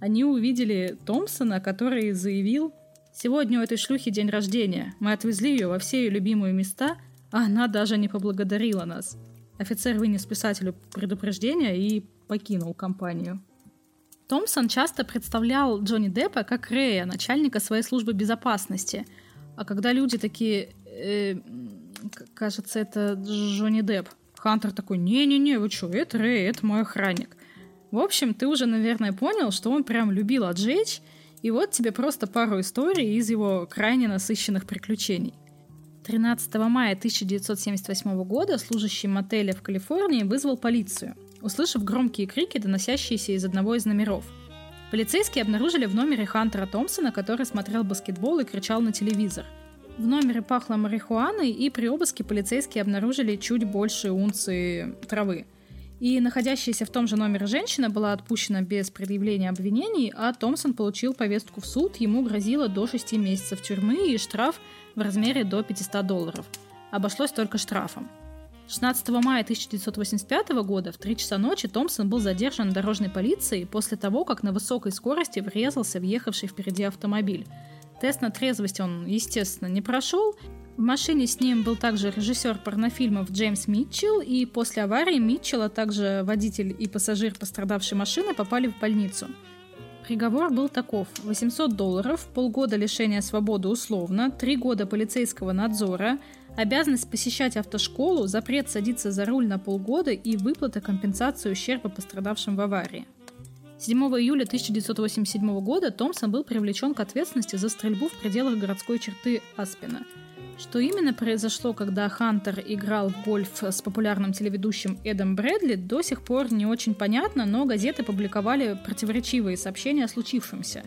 они увидели Томпсона, который заявил, «Сегодня у этой шлюхи день рождения. Мы отвезли ее во все ее любимые места, а она даже не поблагодарила нас». Офицер вынес писателю предупреждение и покинул компанию. Томпсон часто представлял Джонни Деппа как Рэя, начальника своей службы безопасности – а когда люди такие, э, кажется, это Джонни Депп, Хантер такой, не-не-не, вы что, это Рэй, это мой охранник. В общем, ты уже, наверное, понял, что он прям любил отжечь, и вот тебе просто пару историй из его крайне насыщенных приключений. 13 мая 1978 года служащий мотеля в Калифорнии вызвал полицию, услышав громкие крики, доносящиеся из одного из номеров – Полицейские обнаружили в номере Хантера Томпсона, который смотрел баскетбол и кричал на телевизор. В номере пахло марихуаной, и при обыске полицейские обнаружили чуть больше унции травы. И находящаяся в том же номере женщина была отпущена без предъявления обвинений, а Томпсон получил повестку в суд, ему грозило до 6 месяцев тюрьмы и штраф в размере до 500 долларов. Обошлось только штрафом. 16 мая 1985 года в 3 часа ночи Томпсон был задержан дорожной полицией после того, как на высокой скорости врезался въехавший впереди автомобиль. Тест на трезвость он, естественно, не прошел. В машине с ним был также режиссер порнофильмов Джеймс Митчелл, и после аварии Митчелл, а также водитель и пассажир пострадавшей машины попали в больницу. Приговор был таков. 800 долларов, полгода лишения свободы условно, 3 года полицейского надзора, обязанность посещать автошколу, запрет садиться за руль на полгода и выплата компенсации ущерба пострадавшим в аварии. 7 июля 1987 года Томпсон был привлечен к ответственности за стрельбу в пределах городской черты Аспина – что именно произошло, когда Хантер играл в гольф с популярным телеведущим Эдом Брэдли, до сих пор не очень понятно, но газеты публиковали противоречивые сообщения о случившемся.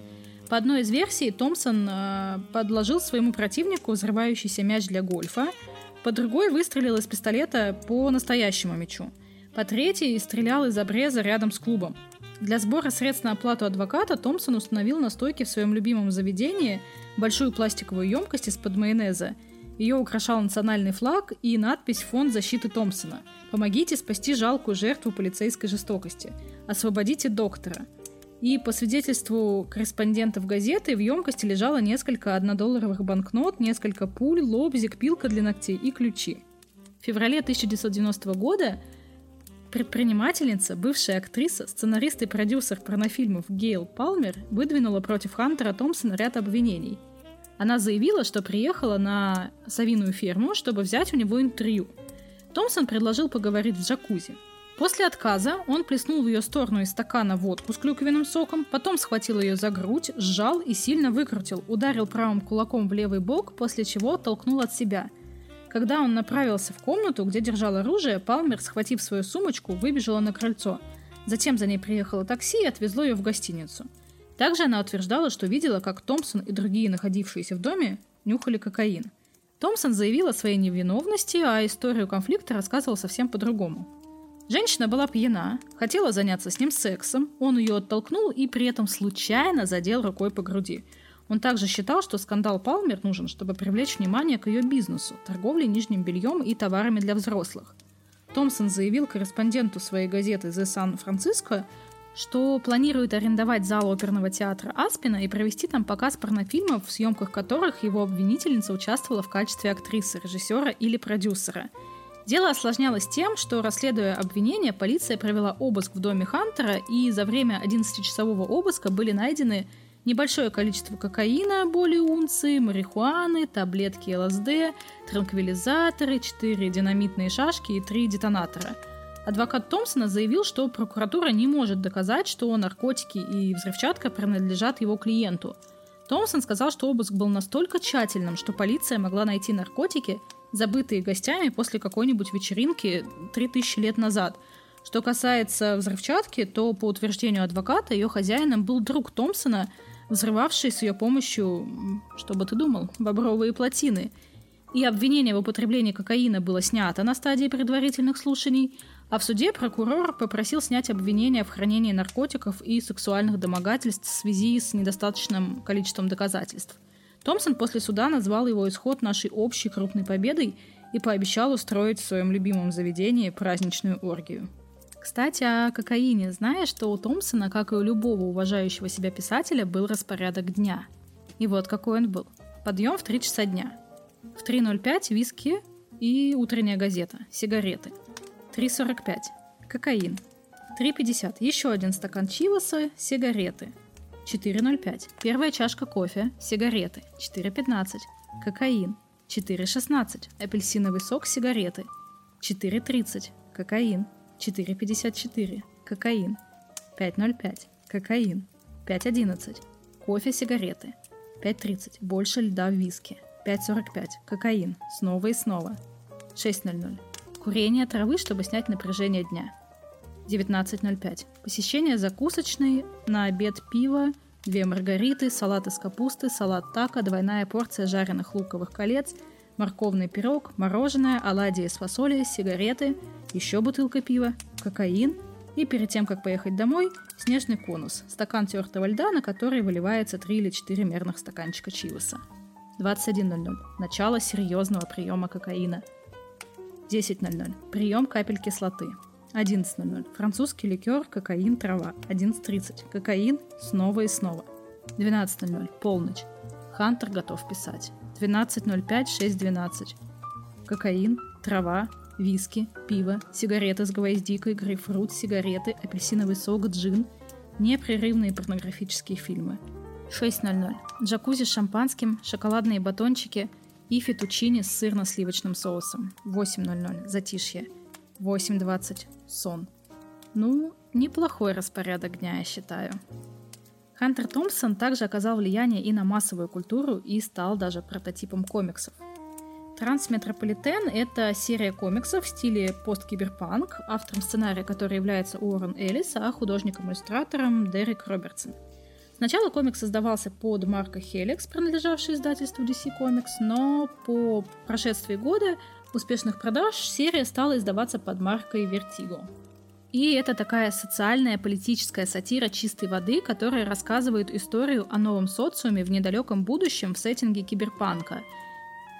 По одной из версий, Томпсон э, подложил своему противнику взрывающийся мяч для гольфа, по другой выстрелил из пистолета по настоящему мячу. По третьей стрелял из обреза рядом с клубом. Для сбора средств на оплату адвоката Томпсон установил на стойке в своем любимом заведении большую пластиковую емкость из-под майонеза – ее украшал национальный флаг и надпись «Фонд защиты Томпсона». Помогите спасти жалкую жертву полицейской жестокости. Освободите доктора. И по свидетельству корреспондентов газеты в емкости лежало несколько однодолларовых банкнот, несколько пуль, лобзик, пилка для ногтей и ключи. В феврале 1990 года предпринимательница, бывшая актриса, сценарист и продюсер порнофильмов Гейл Палмер выдвинула против Хантера Томпсона ряд обвинений – она заявила, что приехала на совиную ферму, чтобы взять у него интервью. Томпсон предложил поговорить в джакузи. После отказа он плеснул в ее сторону из стакана водку с клюквенным соком, потом схватил ее за грудь, сжал и сильно выкрутил, ударил правым кулаком в левый бок, после чего толкнул от себя. Когда он направился в комнату, где держал оружие, Палмер, схватив свою сумочку, выбежала на крыльцо. Затем за ней приехало такси и отвезло ее в гостиницу – также она утверждала, что видела, как Томпсон и другие находившиеся в доме нюхали кокаин. Томпсон заявила о своей невиновности, а историю конфликта рассказывал совсем по-другому. Женщина была пьяна, хотела заняться с ним сексом, он ее оттолкнул и при этом случайно задел рукой по груди. Он также считал, что скандал Палмер нужен, чтобы привлечь внимание к ее бизнесу, торговле нижним бельем и товарами для взрослых. Томпсон заявил корреспонденту своей газеты The San Francisco, что планирует арендовать зал оперного театра Аспина и провести там показ порнофильмов, в съемках которых его обвинительница участвовала в качестве актрисы, режиссера или продюсера. Дело осложнялось тем, что, расследуя обвинение, полиция провела обыск в доме Хантера, и за время 11-часового обыска были найдены небольшое количество кокаина, более унции, марихуаны, таблетки ЛСД, транквилизаторы, 4 динамитные шашки и 3 детонатора. Адвокат Томпсона заявил, что прокуратура не может доказать, что наркотики и взрывчатка принадлежат его клиенту. Томпсон сказал, что обыск был настолько тщательным, что полиция могла найти наркотики, забытые гостями после какой-нибудь вечеринки 3000 лет назад – что касается взрывчатки, то по утверждению адвоката ее хозяином был друг Томпсона, взрывавший с ее помощью, что бы ты думал, бобровые плотины. И обвинение в употреблении кокаина было снято на стадии предварительных слушаний, а в суде прокурор попросил снять обвинение в хранении наркотиков и сексуальных домогательств в связи с недостаточным количеством доказательств. Томпсон после суда назвал его исход нашей общей крупной победой и пообещал устроить в своем любимом заведении праздничную оргию. Кстати, о кокаине. Знаешь, что у Томпсона, как и у любого уважающего себя писателя, был распорядок дня. И вот какой он был. Подъем в 3 часа дня. В 3.05 виски и утренняя газета, сигареты. 3.45 кокаин. 3.50 еще один стакан чиваса, сигареты. 4.05 первая чашка кофе, сигареты. 4.15 кокаин. 4.16 апельсиновый сок, сигареты. 4.30 кокаин. 4,54. Кокаин. 5,05. Кокаин. 5,11. Кофе, сигареты. 5,30. Больше льда в виске. 5,45. Кокаин. Снова и снова. 6,00. Курение травы, чтобы снять напряжение дня. 19.05. Посещение закусочной, на обед пиво, две маргариты, салат из капусты, салат тако, двойная порция жареных луковых колец, морковный пирог, мороженое, оладьи из фасоли, сигареты, еще бутылка пива, кокаин и перед тем, как поехать домой, снежный конус, стакан тертого льда, на который выливается 3 или 4 мерных стаканчика чиваса. 21.00. Начало серьезного приема кокаина. 10.00. Прием капель кислоты. 11.00. Французский ликер, кокаин, трава. 11.30. Кокаин снова и снова. 12.00. Полночь. Хантер готов писать. 12.05, 6.12. Кокаин, трава, виски, пиво, сигареты с гвоздикой, грейпфрут, сигареты, апельсиновый сок, джин, непрерывные порнографические фильмы. 6.00. Джакузи с шампанским, шоколадные батончики и фетучини с сырно-сливочным соусом. 8.00. Затишье. 8.20. Сон. Ну, неплохой распорядок дня, я считаю. Хантер Томпсон также оказал влияние и на массовую культуру и стал даже прототипом комиксов – Трансметрополитен — это серия комиксов в стиле посткиберпанк, автором сценария который является Уоррен Эллис, а художником-иллюстратором Дерек Робертсон. Сначала комикс создавался под маркой Helix, принадлежавшей издательству DC Comics, но по прошествии года успешных продаж серия стала издаваться под маркой Vertigo. И это такая социальная политическая сатира чистой воды, которая рассказывает историю о новом социуме в недалеком будущем в сеттинге киберпанка –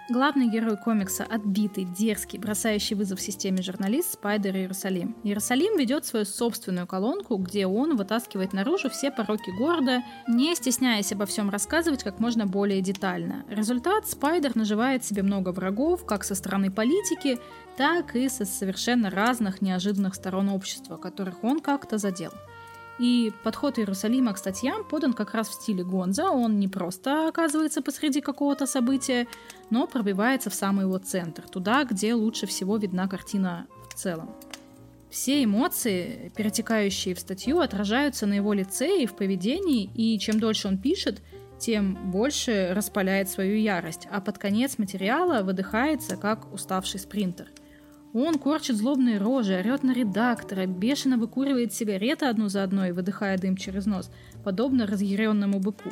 Главный герой комикса – отбитый, дерзкий, бросающий вызов системе журналист Спайдер Иерусалим. Иерусалим ведет свою собственную колонку, где он вытаскивает наружу все пороки города, не стесняясь обо всем рассказывать как можно более детально. Результат – Спайдер наживает себе много врагов, как со стороны политики, так и со совершенно разных неожиданных сторон общества, которых он как-то задел – и подход Иерусалима к статьям подан как раз в стиле Гонза. Он не просто оказывается посреди какого-то события, но пробивается в самый его центр, туда, где лучше всего видна картина в целом. Все эмоции, перетекающие в статью, отражаются на его лице и в поведении, и чем дольше он пишет, тем больше распаляет свою ярость, а под конец материала выдыхается, как уставший спринтер – он корчит злобные рожи, орет на редактора, бешено выкуривает сигареты одну за одной, выдыхая дым через нос, подобно разъяренному быку.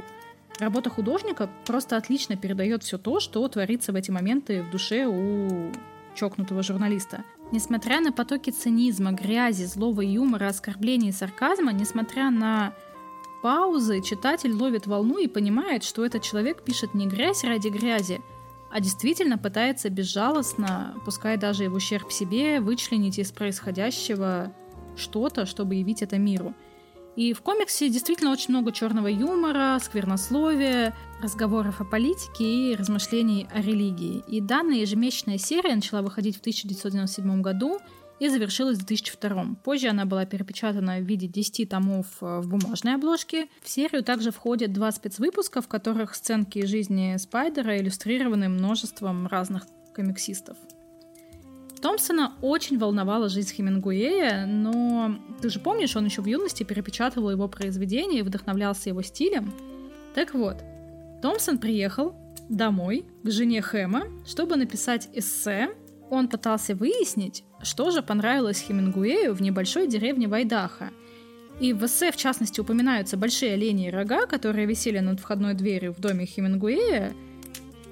Работа художника просто отлично передает все то, что творится в эти моменты в душе у чокнутого журналиста. Несмотря на потоки цинизма, грязи, злого юмора, оскорблений и сарказма, несмотря на паузы, читатель ловит волну и понимает, что этот человек пишет не грязь ради грязи, а действительно пытается безжалостно, пускай даже и в ущерб себе, вычленить из происходящего что-то, чтобы явить это миру. И в комиксе действительно очень много черного юмора, сквернословия, разговоров о политике и размышлений о религии. И данная ежемесячная серия начала выходить в 1997 году и завершилась в 2002. Позже она была перепечатана в виде 10 томов э, в бумажной обложке. В серию также входят два спецвыпуска, в которых сценки жизни Спайдера иллюстрированы множеством разных комиксистов. Томпсона очень волновала жизнь Хемингуэя, но ты же помнишь, он еще в юности перепечатывал его произведения и вдохновлялся его стилем. Так вот, Томпсон приехал домой к жене Хэма, чтобы написать эссе. Он пытался выяснить, что же понравилось Хемингуэю в небольшой деревне Вайдаха. И в эссе, в частности, упоминаются большие оленьи рога, которые висели над входной дверью в доме Хемингуэя.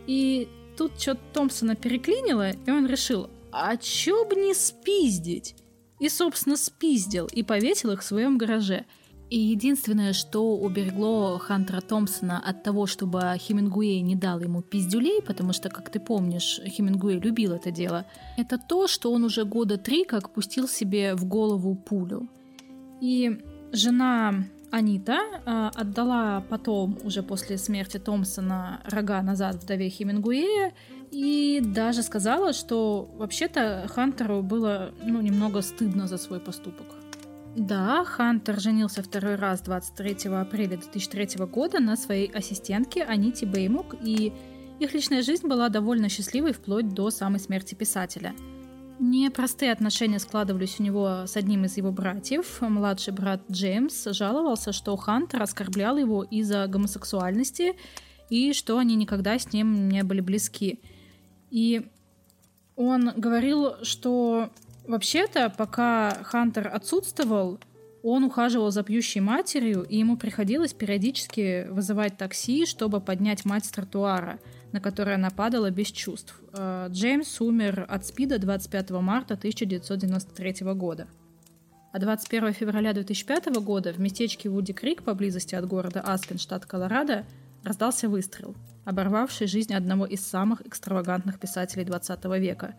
И тут что-то Томпсона переклинило, и он решил, а чё бы не спиздить? И, собственно, спиздил и повесил их в своем гараже. И единственное, что уберегло Хантера Томпсона от того, чтобы Хемингуэй не дал ему пиздюлей, потому что, как ты помнишь, Хемингуэй любил это дело, это то, что он уже года три как пустил себе в голову пулю. И жена Анита э, отдала потом, уже после смерти Томпсона, рога назад вдове Хемингуэя, и даже сказала, что вообще-то Хантеру было ну, немного стыдно за свой поступок. Да, Хантер женился второй раз 23 апреля 2003 года на своей ассистентке Аните Беймук, и их личная жизнь была довольно счастливой вплоть до самой смерти писателя. Непростые отношения складывались у него с одним из его братьев. Младший брат Джеймс жаловался, что Хантер оскорблял его из-за гомосексуальности и что они никогда с ним не были близки. И он говорил, что вообще-то, пока Хантер отсутствовал, он ухаживал за пьющей матерью, и ему приходилось периодически вызывать такси, чтобы поднять мать с тротуара, на которой она падала без чувств. Э, Джеймс умер от СПИДа 25 марта 1993 года. А 21 февраля 2005 года в местечке Вуди Крик поблизости от города Аспен, штат Колорадо, раздался выстрел – оборвавший жизнь одного из самых экстравагантных писателей 20 века.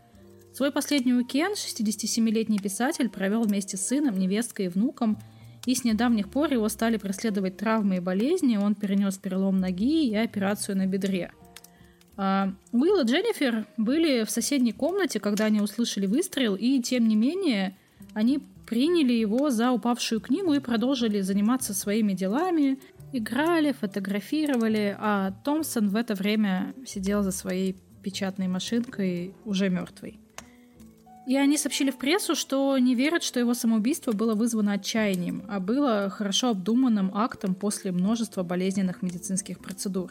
Свой последний уикенд 67-летний писатель провел вместе с сыном, невесткой и внуком, и с недавних пор его стали преследовать травмы и болезни, он перенес перелом ноги и операцию на бедре. А Уилл и Дженнифер были в соседней комнате, когда они услышали выстрел, и тем не менее они приняли его за упавшую книгу и продолжили заниматься своими делами, играли, фотографировали, а Томпсон в это время сидел за своей печатной машинкой, уже мертвый. И они сообщили в прессу, что не верят, что его самоубийство было вызвано отчаянием, а было хорошо обдуманным актом после множества болезненных медицинских процедур.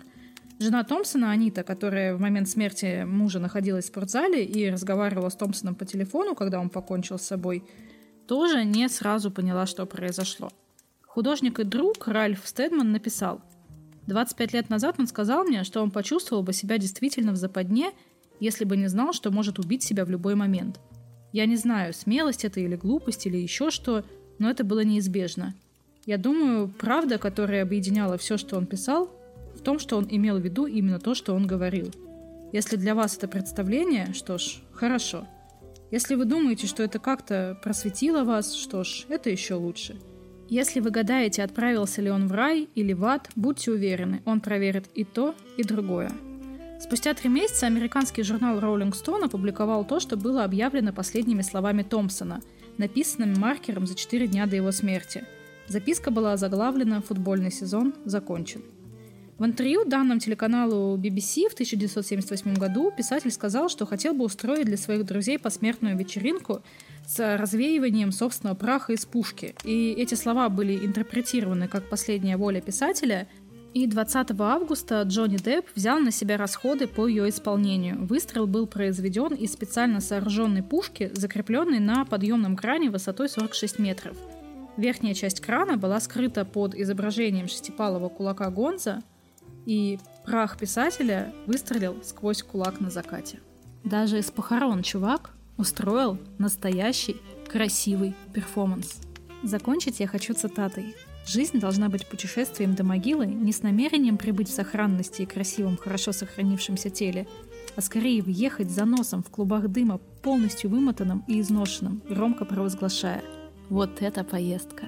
Жена Томпсона, Анита, которая в момент смерти мужа находилась в спортзале и разговаривала с Томпсоном по телефону, когда он покончил с собой, тоже не сразу поняла, что произошло. Художник и друг Ральф Стедман написал, «25 лет назад он сказал мне, что он почувствовал бы себя действительно в западне, если бы не знал, что может убить себя в любой момент. Я не знаю, смелость это или глупость, или еще что, но это было неизбежно. Я думаю, правда, которая объединяла все, что он писал, в том, что он имел в виду именно то, что он говорил. Если для вас это представление, что ж, хорошо. Если вы думаете, что это как-то просветило вас, что ж, это еще лучше. Если вы гадаете, отправился ли он в рай или в ад, будьте уверены, он проверит и то, и другое. Спустя три месяца американский журнал Rolling Stone опубликовал то, что было объявлено последними словами Томпсона, написанными маркером за четыре дня до его смерти. Записка была заглавлена «Футбольный сезон закончен». В интервью данным телеканалу BBC в 1978 году писатель сказал, что хотел бы устроить для своих друзей посмертную вечеринку с развеиванием собственного праха из пушки. И эти слова были интерпретированы как последняя воля писателя, и 20 августа Джонни Депп взял на себя расходы по ее исполнению. Выстрел был произведен из специально сооруженной пушки, закрепленной на подъемном кране высотой 46 метров. Верхняя часть крана была скрыта под изображением шестипалого кулака Гонза, и прах писателя выстрелил сквозь кулак на закате. Даже из похорон чувак устроил настоящий красивый перформанс. Закончить я хочу цитатой. Жизнь должна быть путешествием до могилы не с намерением прибыть в сохранности и красивом, хорошо сохранившемся теле, а скорее въехать за носом в клубах дыма, полностью вымотанным и изношенным, громко провозглашая «Вот это поездка!».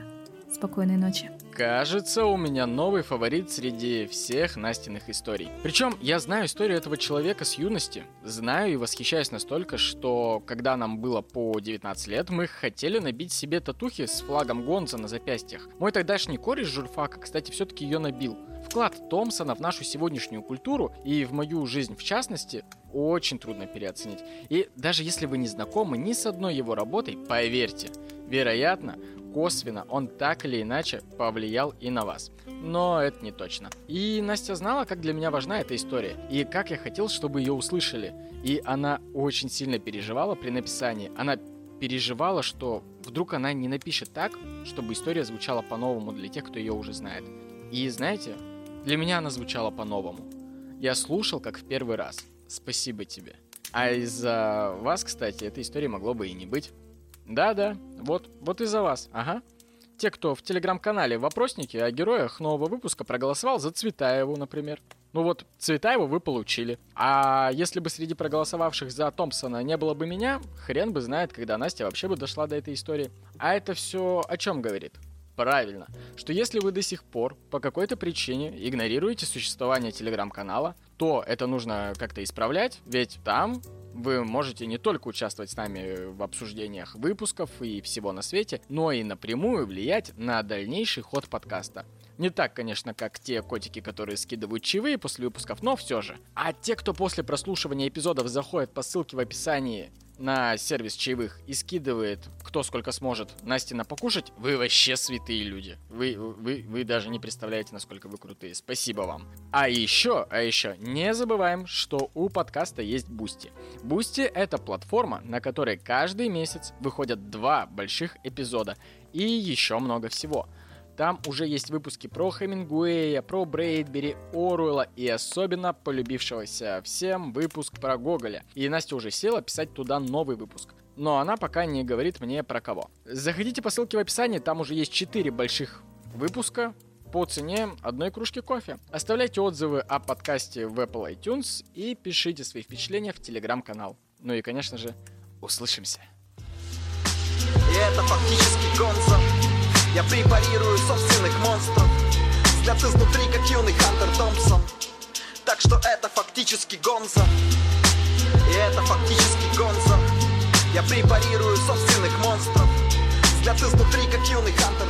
Спокойной ночи. Кажется, у меня новый фаворит среди всех Настиных историй. Причем я знаю историю этого человека с юности. Знаю и восхищаюсь настолько, что когда нам было по 19 лет, мы хотели набить себе татухи с флагом Гонза на запястьях. Мой тогдашний кореш журфака, кстати, все-таки ее набил. Вклад Томпсона в нашу сегодняшнюю культуру и в мою жизнь в частности очень трудно переоценить. И даже если вы не знакомы ни с одной его работой, поверьте, вероятно, косвенно он так или иначе повлиял и на вас. Но это не точно. И Настя знала, как для меня важна эта история, и как я хотел, чтобы ее услышали. И она очень сильно переживала при написании. Она переживала, что вдруг она не напишет так, чтобы история звучала по-новому для тех, кто ее уже знает. И знаете, для меня она звучала по-новому. Я слушал, как в первый раз. Спасибо тебе. А из-за вас, кстати, этой истории могло бы и не быть. Да-да, вот, вот из-за вас, ага. Те, кто в телеграм-канале вопросники о героях нового выпуска проголосовал за Цветаеву, например. Ну вот, Цветаеву вы получили. А если бы среди проголосовавших за Томпсона не было бы меня, хрен бы знает, когда Настя вообще бы дошла до этой истории. А это все о чем говорит? Правильно, что если вы до сих пор по какой-то причине игнорируете существование телеграм-канала, то это нужно как-то исправлять, ведь там вы можете не только участвовать с нами в обсуждениях выпусков и всего на свете, но и напрямую влиять на дальнейший ход подкаста. Не так, конечно, как те котики, которые скидывают чаевые после выпусков, но все же. А те, кто после прослушивания эпизодов заходит по ссылке в описании на сервис чаевых и скидывает кто сколько сможет Насте на покушать, вы вообще святые люди. Вы, вы, вы даже не представляете, насколько вы крутые. Спасибо вам. А еще, а еще, не забываем, что у подкаста есть Бусти. Бусти это платформа, на которой каждый месяц выходят два больших эпизода и еще много всего. Там уже есть выпуски про Хемингуэя, про Брэдбери, Оруэлла и особенно полюбившегося всем выпуск про Гоголя. И Настя уже села писать туда новый выпуск. Но она пока не говорит мне про кого. Заходите по ссылке в описании, там уже есть 4 больших выпуска по цене одной кружки кофе. Оставляйте отзывы о подкасте в Apple iTunes и пишите свои впечатления в телеграм-канал. Ну и, конечно же, услышимся. И это фактически Гонзо я препарирую собственных монстров. Взгляд изнутри, как юный Хантер Томпсон. Так что это фактически Гонза. И это фактически Гонза. Я препарирую собственных монстров. Взгляд изнутри, как юный Хантер